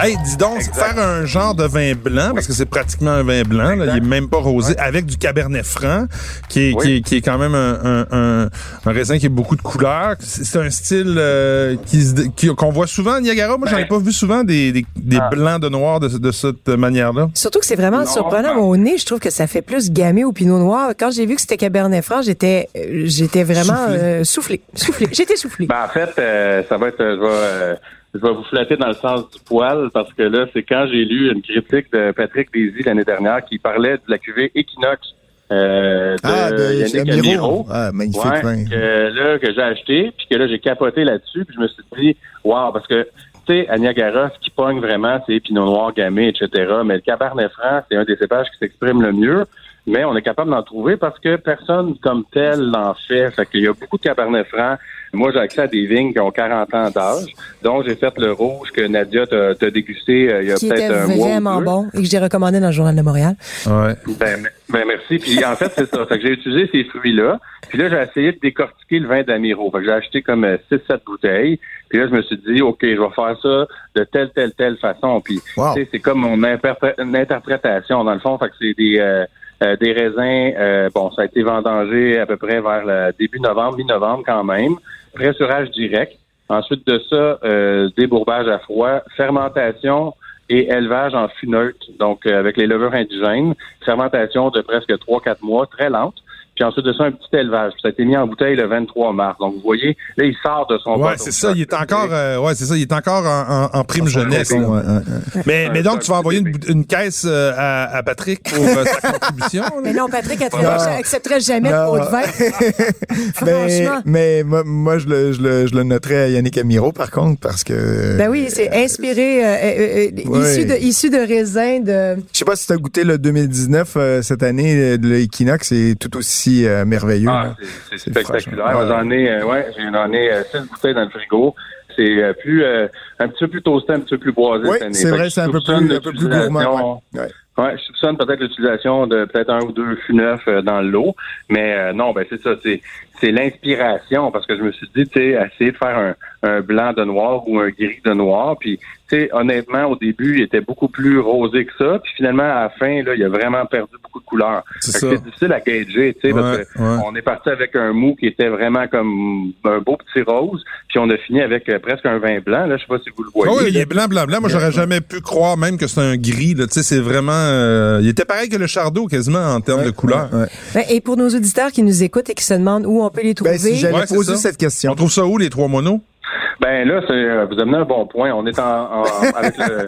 Hey, dis donc, faire un genre de vin blanc, parce que c'est pratiquement un vin blanc, là, il est même pas rosé, avec du cabernet franc, qui est, Oui. qui est, qui est quand même un, un, un, un raisin qui a beaucoup de couleurs. C'est un style euh, qui se- qui- qu'on voit souvent à Niagara. Moi, j'en ai Ben. pas vu souvent des, des, des Ah. blancs de noir de, de cette manière-là. Surtout que c'est vraiment Non, surprenant au nez. Je trouve que ça fait plus gamay au pinot noir. Quand j'ai vu que c'était cabernet franc, j'étais, euh, j'étais vraiment Soufflé. euh, soufflé, soufflé. J'étais soufflé. Ben, en fait, euh, ça va être, euh, je vais, vous flatter dans le sens du poil parce que là, c'est quand j'ai lu une critique de Patrick Daisy l'année dernière qui parlait de la cuvée Equinox euh, de, Ah, de Yannick Amiro. Ah, magnifique Ouais, que, là, que j'ai acheté, puis que là, j'ai capoté là-dessus, puis je me suis dit, wow, parce que, tu sais, à Niagara, ce qui pogne vraiment, c'est Pinot Noir, Gamay, etc. Mais le Cabernet Franc, c'est un des cépages qui s'exprime le mieux. Mais on est capable d'en trouver parce que personne comme tel l'en fait. Fait qu'il y a beaucoup de Cabernet Franc. Moi, j'ai accès à des vignes qui ont 40 ans d'âge. Donc, j'ai fait le rouge que Nadia t'a t'a dégusté euh, il y a qui était peut-être un mois ou vraiment deux. bon et que j'ai recommandé dans le Journal de Montréal. Ouais. Ben, ben merci. Puis en fait, c'est ça. Fait que j'ai utilisé ces fruits-là. Puis là, j'ai essayé de décortiquer le vin d'Amiro. Fait que j'ai acheté comme 6-7 bouteilles. Puis là, je me suis dit, OK, je vais faire ça de telle, telle, telle façon. Puis Wow. tu sais, c'est comme mon interpré- interprétation, dans le fond. Fait que c'est des, euh, euh, des raisins. euh, bon, ça a été vendangé à peu près vers le début novembre, mi-novembre quand même. Pressurage direct. Ensuite de ça, euh, débourbage à froid, fermentation et élevage en fût neutre, donc euh, avec les levures indigènes. Fermentation de presque 3-4 mois, très lente. Puis ensuite de ça, un petit élevage. Puis ça a été mis en bouteille le 23 mars. Donc, vous voyez, là, il sort de son Ouais, c'est ça. Il est encore, euh, ouais, c'est ça. Il est encore en, en, en prime jeunesse. Là. ouais. Mais, mais donc, tu vas envoyer une, caisse euh, à, à Patrick pour euh, sa contribution. là? Mais non, Patrick Non. accepterait jamais Non. trop de vin. mais, Franchement. mais moi, moi, je, le, je, le, je le noterais à Yannick Amiro, par contre, parce que... Ben oui, c'est inspiré, euh, euh, euh, Ouais. issu, de, issu de raisins de... Je sais pas si tu as goûté le 2019 euh, cette année, de l'Equinox, c'est tout aussi euh, merveilleux. Ah, c'est- spectaculaire. franchement- Moi, J'en ai, euh, ouais, j'en ai euh, six bouteilles dans le frigo. C'est euh, plus, euh, un petit peu plus toasté, un petit peu plus boisé Oui, cette année. c'est vrai, c'est un peu plus, un peu plus gourmand. ouais. Ouais. Ouais, je soupçonne peut-être l'utilisation de peut-être un ou deux fûts neufs euh, dans l'eau, mais euh, non, ben c'est ça, c'est c'est l'inspiration parce que je me suis dit, tu sais, essayer de faire un, un blanc de noir ou un gris de noir, puis tu sais, honnêtement, au début, il était beaucoup plus rosé que ça, puis finalement, à la fin, là, il a vraiment perdu beaucoup de couleurs. C'est difficile à gager, tu sais, parce Ouais, que ouais. on est parti avec un mou qui était vraiment comme un beau petit rose, puis on a fini avec euh, presque un vin blanc. Là, je sais pas si vous le Ah voyez. oui, il est blanc, blanc, blanc. Moi, j'aurais jamais pu croire même que c'est un gris. Là. Tu sais, c'est vraiment. euh, il était pareil que le Chardot quasiment en termes de couleur. Ouais. Ben, et pour nos auditeurs qui nous écoutent et qui se demandent où on peut les trouver, Ben, si j'allais Ouais, c'est poser ça. cette question. On trouve ça où les trois monos? Ben là, c'est, euh, vous amenez un bon point. On est en, en- avec le,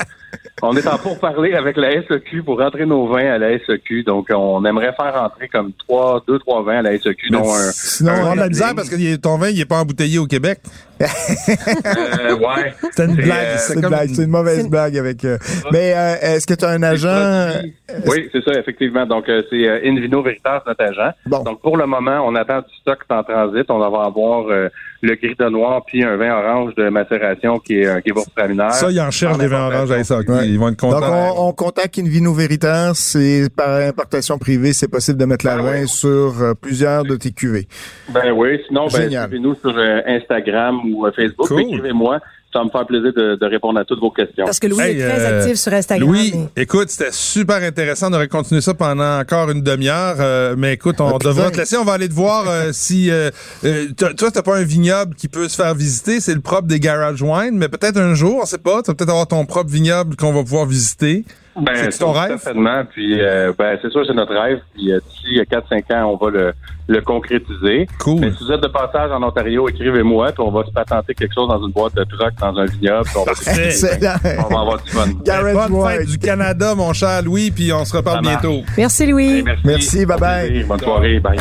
on est en pourparler avec la SEQ pour rentrer nos vins à la SEQ. Donc, on aimerait faire rentrer comme trois, deux, trois vins à la SEQ, dont un. Sinon, on a de la misère parce que ton vin, il est pas embouteillé au Québec. Euh, ouais. Une C'est, blague. euh, c'est C'est une comme blague, c'est une mauvaise blague avec. euh, Mais euh, est-ce que tu as un agent? Oui, c'est ça, effectivement. Donc, euh, c'est euh, Invino Veritas, notre agent. Bon. Donc, pour le moment, on attend du stock en transit. On va avoir euh, le gris de noir puis un vin orange de macération qui est un qui est Ça, ils en cherchent En des vins oranges à. Ouais. Ils vont être Donc, contents. on, on contacte Invino Veritas, c'est par importation privée, c'est possible de mettre la Ah main sur euh, plusieurs de tes cuvées. Ben oui, sinon, ben, suivez-nous sur euh, Instagram ou euh, Facebook. Cool. Écrivez-moi. Ça va me faire plaisir de, de répondre à toutes vos questions. parce que Louis Hey, est très euh, actif sur Instagram. Louis, mais- écoute, c'était super intéressant. On aurait continué ça pendant encore une demi-heure. euh, mais écoute, on Ah, devra te laisser. On va aller te voir euh, si... Euh, euh, toi, toi, t'as pas un vignoble qui peut se faire visiter. C'est le propre des Garage Wine. Mais peut-être un jour, on sait pas, tu vas peut-être avoir ton propre vignoble qu'on va pouvoir visiter. Ben, C'est-tu ton rêve? Certainement. Puis, euh, ben, c'est sûr, c'est notre rêve. Puis, euh, d'ici 4-5 ans, on va le, le concrétiser. Cool. Mais si vous êtes de passage en Ontario, écrivez-moi. Puis, on va se patenter quelque chose dans une boîte de truck, dans un vignoble. Puis on, va. Excellent. on va avoir du fun. Garage Bonne fête du Canada, mon cher Louis, puis on se reparle bientôt. Merci Louis. Merci. Merci, bye bye. Bonne soirée. Bye.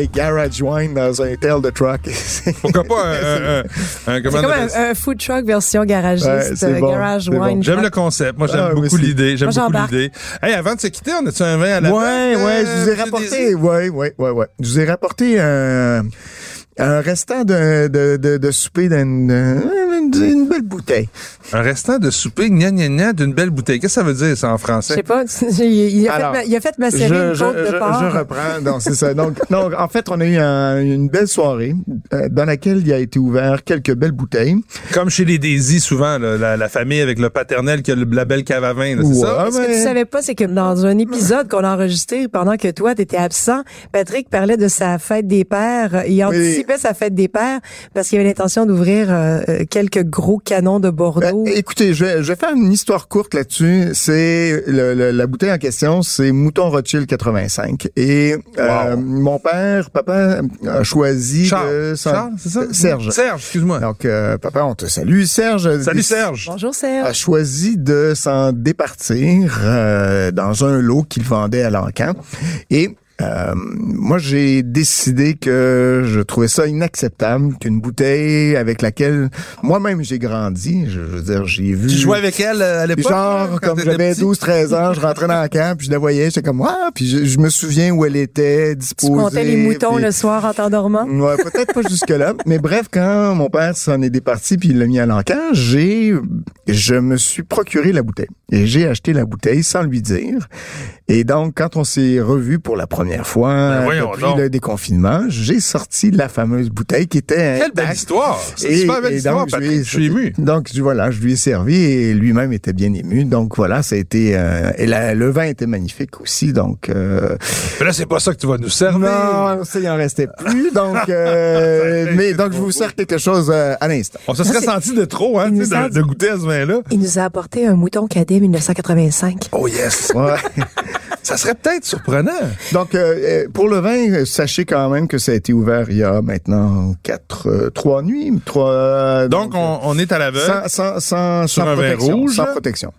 Hey, Garage Wine dans un tail de truck. Pourquoi pas un... un, un- un- C'est comment comme un, un food truck version garagiste, Ouais, euh, bon, garage wine. bon. J'aime le concept. Moi, j'aime Ah, beaucoup l'idée. J'aime beaucoup l'idée. Hey, avant de se quitter, on a-tu un vin à la Ouais, main, ouais, je vous ai euh, rapporté, ouais, ouais, ouais, ouais. Je vous ai rapporté un, un restant de, de, de, de souper d'une, d'une une, une belle bouteille. Un restant de souper, gna gna gna, d'une belle bouteille. Qu'est-ce que ça veut dire, ça, en Je français? sais pas, il, il a Alors, fait, ma- il a fait macérer Je, une je, côte de je- porc. je reprends. Donc, c'est ça. Donc, donc, en fait, on a eu un- une belle soirée euh, dans laquelle il a été ouvert quelques belles bouteilles. Comme chez les Daisy, souvent, là, la, la famille avec le paternel qui a le, la belle cave à vin, là, c'est Ouais, ça? Ce que tu savais pas, c'est que dans un épisode qu'on a enregistré pendant que toi, tu étais absent, Patrick parlait de sa fête des pères. Il anticipait sa fête des pères parce qu'il avait l'intention d'ouvrir euh, euh, quelques gros canons de Bordeaux. Euh, écoutez, je vais, je vais faire une histoire courte là-dessus. C'est le- le- la bouteille en question, c'est Mouton Rothschild 85. Et euh, mon père, papa, a choisi de Charles, s'en- Charles, c'est ça? Serge. Serge, excuse-moi. Donc, euh, papa, on te salue, Serge. Salut Serge. Bonjour a Serge. choisi de s'en départir euh, dans un lot qu'il vendait à l'encan. Et euh, moi, j'ai décidé que je trouvais ça inacceptable qu'une bouteille avec laquelle moi-même j'ai grandi, je, je veux dire, j'ai vu... Tu jouais avec elle euh, à l'époque? Genre, quand comme j'avais petit? 12-13 ans, je rentrais dans le camp, puis je la voyais, j'étais comme, ah, puis je, je me souviens où elle était, Tu disposée. comptais les moutons puis- le soir en t'endormant? Ouais, peut-être pas jusque-là. Mais bref, quand mon père s'en est départi puis il l'a mis à l'encan, j'ai, je me suis procuré la bouteille. Et j'ai acheté la bouteille sans lui dire. Et donc, quand on s'est revu pour la première fois Ben depuis donc. le déconfinement, j'ai sorti la fameuse bouteille qui était Quelle belle histoire! C'est super belle et histoire, donc, je ai- suis ému. Donc, je- voilà, je lui ai servi et lui-même était bien ému. Donc, voilà, ça a été... euh, et la- le vin était magnifique aussi. Donc, euh, Mais là, c'est pas ça que tu vas nous servir. non, ça, il en restait plus. Donc, euh, mais donc, je vous sers quelque chose euh, à l'instant. On se serait senti de trop, hein, Il tu nous sais, a- de, de goûter à ce vin-là. Il nous a apporté un mouton cadet 1985. Oh yes! Ouais. Ça serait peut-être surprenant. Donc, euh, euh, pour le vin, euh, sachez quand même que ça a été ouvert il y a maintenant quatre, euh, trois nuits, trois. Donc, on, on est à l'aveugle. sans, sans, sans, Sur sans un vin protection, rouge, sans là? protection.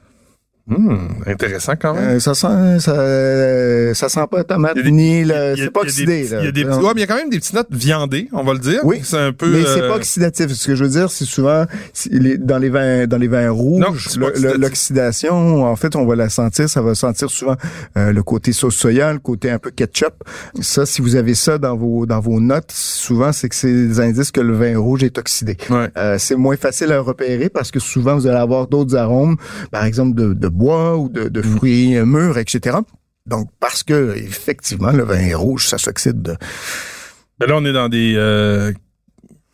Hmm, intéressant quand même. Euh, ça sent, ça, euh, ça sent pas la tomate des- ni le, c'est pas oxydé. Il y a des petits- ouais, mais il y a quand même des petites notes viandées, on va le dire. Oui, C'est un peu. Mais c'est euh, pas oxydatif. Ce que je veux dire, c'est souvent les- dans les vins dans les vins rouges, c'est l'oxydation, en fait, on va la sentir. Ça va sentir souvent euh, le côté sauce soya, le côté un peu ketchup. Ça, si vous avez ça dans vos dans vos notes, souvent c'est que c'est des indices que le vin rouge est oxydé. Ouais. Euh, c'est moins facile à repérer parce que souvent vous allez avoir d'autres arômes, par exemple de, de bois ou de, de fruits mûrs, etc. Donc parce que effectivement le vin rouge ça s'oxyde. de- Mais là, on est dans des. euh,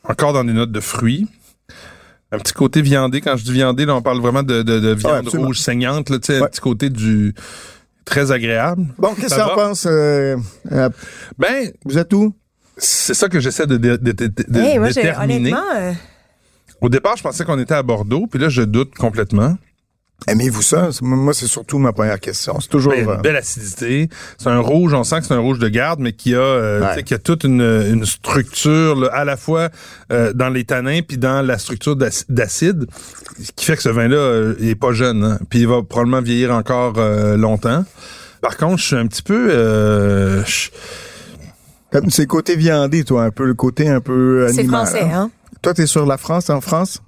encore dans des notes de fruits. Un petit côté viandé. Quand je dis viandé, là, on parle vraiment de, de, de viande rouge saignante. Là, Un petit côté du. Très agréable. Bon, qu'est-ce que Ça tu en penses euh, euh, Ben, Vous êtes où? c'est ça que j'essaie de, de, de- de- de Hey, moi, j'ai, déterminer. honnêtement, euh, Au départ, je pensais qu'on était à Bordeaux, puis là, je doute complètement. Aimez-vous ça? C'est- Moi, c'est surtout ma première question. C'est toujours... Ben, il y a euh, une belle acidité. C'est un rouge, on sent que c'est un rouge de garde, mais qui a, euh, Ouais. tu sais, qui a toute une, une structure là, à la fois euh, dans les tanins puis dans la structure d'ac- d'acide, ce qui fait que ce vin-là euh, il est pas jeune. hein. Puis il va probablement vieillir encore euh, longtemps. Par contre, je suis un petit peu... euh, je- comme c'est le côté viandé, toi, un peu, le côté un peu animal. c'est français, hein? Toi, t'es sur la France, en France?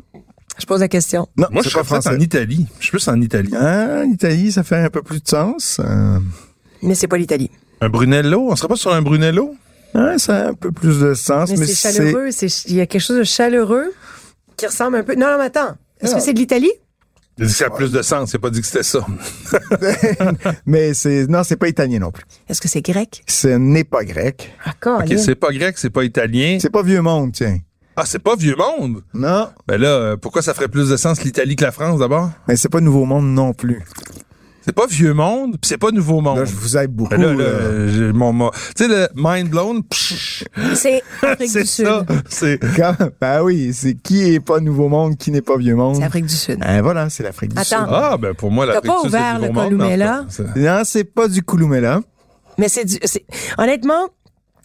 Je pose la question. Non, moi, je c'est pas français. en Italie. Je suis plus en Italie. Ah, l'Italie, ça fait un peu plus de sens. Euh, Mais c'est pas l'Italie. Un Brunello? On serait pas sur un Brunello? ouais, ça a un peu plus de sens, Mais, mais, c'est chaleureux. C'est, il y a quelque chose de chaleureux qui ressemble un peu. Non, non, mais attends. Est-ce Ah. que c'est de l'Italie? J'ai dit que ça a plus de sens. J'ai pas dit que c'était ça. mais c'est non, c'est pas italien non plus. Est-ce que c'est grec? Ce n'est pas grec. D'accord. OK, c'est pas grec, c'est pas italien. C'est pas vieux monde, tiens. Ah, c'est pas vieux monde? Non, Ben là, euh, pourquoi ça ferait plus de sens l'Italie que la France d'abord? mais c'est pas nouveau monde non plus. C'est pas vieux monde, puis c'est pas nouveau monde. Là, je vous aide beaucoup. Ben là, là, euh, j'ai mon, mon- tu sais le mind blown, C'est Afrique du Sud. ça, c'est quand- ben oui, c'est qui est pas nouveau monde, qui n'est pas vieux monde? C'est Afrique du Sud. Ben voilà, c'est l'Afrique du Attends. Sud. ah ben pour moi la T'as pas ouvert le Columella? Non, c'est pas du Kouloumela. Mais c'est du. c'est- Honnêtement,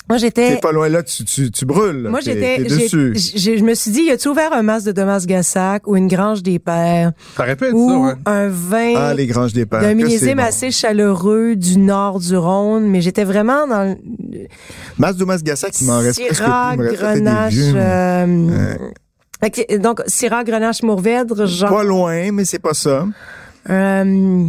moi j'étais. T'es pas loin là, tu, tu, tu brûles. Moi, j'étais, je me suis dit, y a-tu ouvert un masque de Damas Gassac ou une grange des pères? Ça répète ça, ou ouais. un vin Ah, les granges des pères. d'un millésime bon. assez chaleureux du nord du Rhône, mais j'étais vraiment dans le Mas Doumas Gassac, il m'en reste presque plus. Grenache, euh, donc Syrah, Grenache, Mourvèdre, genre. Pas loin, mais c'est pas ça. Euh,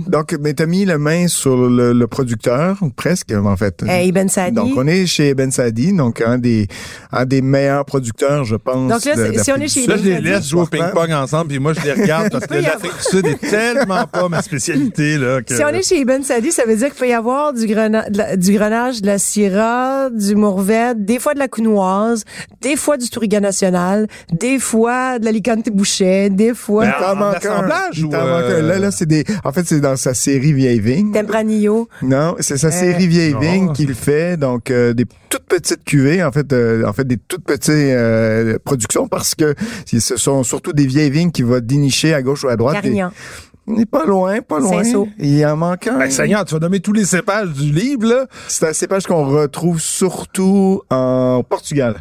Donc, mais t'as mis la main sur le, le producteur, ou presque, en fait. euh, Ibn Sadi. Donc, on est chez Ben Sadi, donc un des, un des meilleurs producteurs, je pense. Donc là, de- si on est chez du Là, Sud. je les Ibn laisse jouer au ping-pong ensemble, puis moi, je les regarde parce que l'Afrique du Sud est tellement pas ma spécialité. Là, que... Si on est chez Ibn Sadi, ça veut dire qu'il peut y avoir du, grena- la- du grenage, de la syrah, du mourvèdre, des fois de la counoise, des fois du touriga national, des fois de l'alicante bouchet, des fois Ben, Il t'en En manque un. assemblage ou, euh. Là, là, c'est des, en fait, c'est dans sa série Vieille Vigne. Tempranillo. Non, c'est Euh, sa série Vieille. Vigne qu'il fait, donc euh, des toutes petites cuvées, en fait, euh, en fait des toutes petites euh, productions parce que ce sont surtout des vieilles vignes qui vont dénicher à gauche ou à droite. Carignan. Et- On n'est pas loin, pas loin. Il en manque un. Ben, Seigneur, tu vas nommer tous les cépages du livre, là. C'est un cépage qu'on retrouve surtout en Portugal.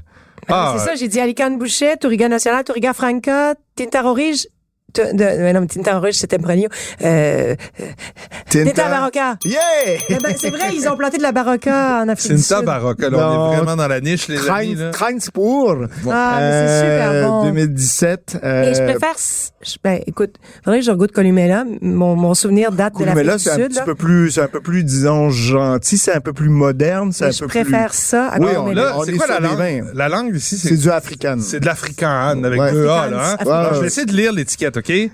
Ah, c'est ça, j'ai dit alicante bouchet, touriga national, touriga franca, tinta orige. De, euh, non, mais Tinta Orige, c'est Tempranillo. Euh, Tinta Barocca. Yeah! Eh ben, c'est vrai, ils ont planté de la Barocca en Afrique c'est Sud. tabaroque. là. On est vraiment dans la niche, les amis. Là. Transport. Ah, mais c'est super bon. 2017. Et je euh, préfère, ben, écoute, faudrait que je regoute Columella. Mon, mon souvenir date de mais là, l'Afrique du c'est un Sud. petit là. peu plus, c'est un peu plus, disons, gentil, c'est un peu plus moderne, c'est un je peu préfère plus... ça à Oui, Columella. c'est est quoi la langue? La langue ici, C'est c'est du africain. c'est de l'africain avec deux A, là. Hein? Je vais essayer de lire l'étiquette, OK?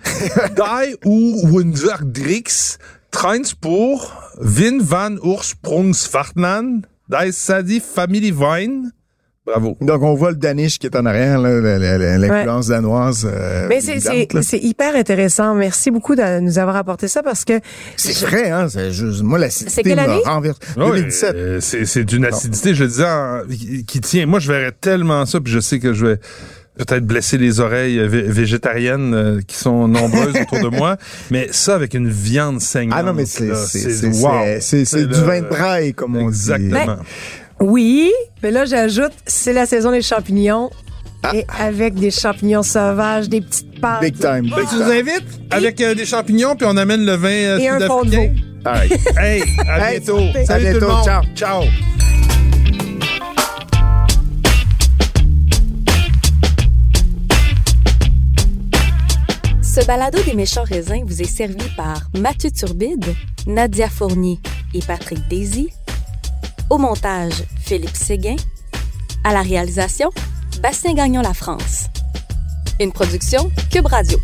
Die ou Wunderdrix, Transport, Vin van Oorsprongsvartnan, Die Sadi Family Wine. Bravo. Donc, on voit le Danish qui est en arrière, l'influence danoise. euh, Mais c'est, hyper intéressant. Merci beaucoup de nous avoir apporté ça parce que C'est vrai, hein? C'est juste, moi, l'acidité C'est quelle me année? renverse. Ouais, 2017. euh, c'est, c'est d'une acidité, je le disais, en- qui, qui tient. Moi, je verrais tellement ça, puis je sais que je vais peut-être blesser les oreilles vé- végétariennes euh, qui sont nombreuses autour de moi, mais ça avec une viande saignante. Ah non, mais c'est, là, c'est, c'est, wow. c'est, c'est- c'est du vin de braille, comme on dit. Exactement. oui, mais là, j'ajoute, c'est la saison des champignons. Et avec des champignons sauvages, des petites pâtes. Ah. Big time, Ben, big tu nous invites? Avec euh, des champignons, puis on amène le vin euh, Et un fond de veau. Aïe. Hey, à Hey, bientôt. Salut tout bientôt. le monde. Ciao. Ciao. Ce balado des méchants raisins vous est servi par Mathieu Turbide, Nadia Fournier et Patrick Daisy. Au montage, Philippe Séguin. À la réalisation, Bastien Gagnon La France. Une production Cube Radio.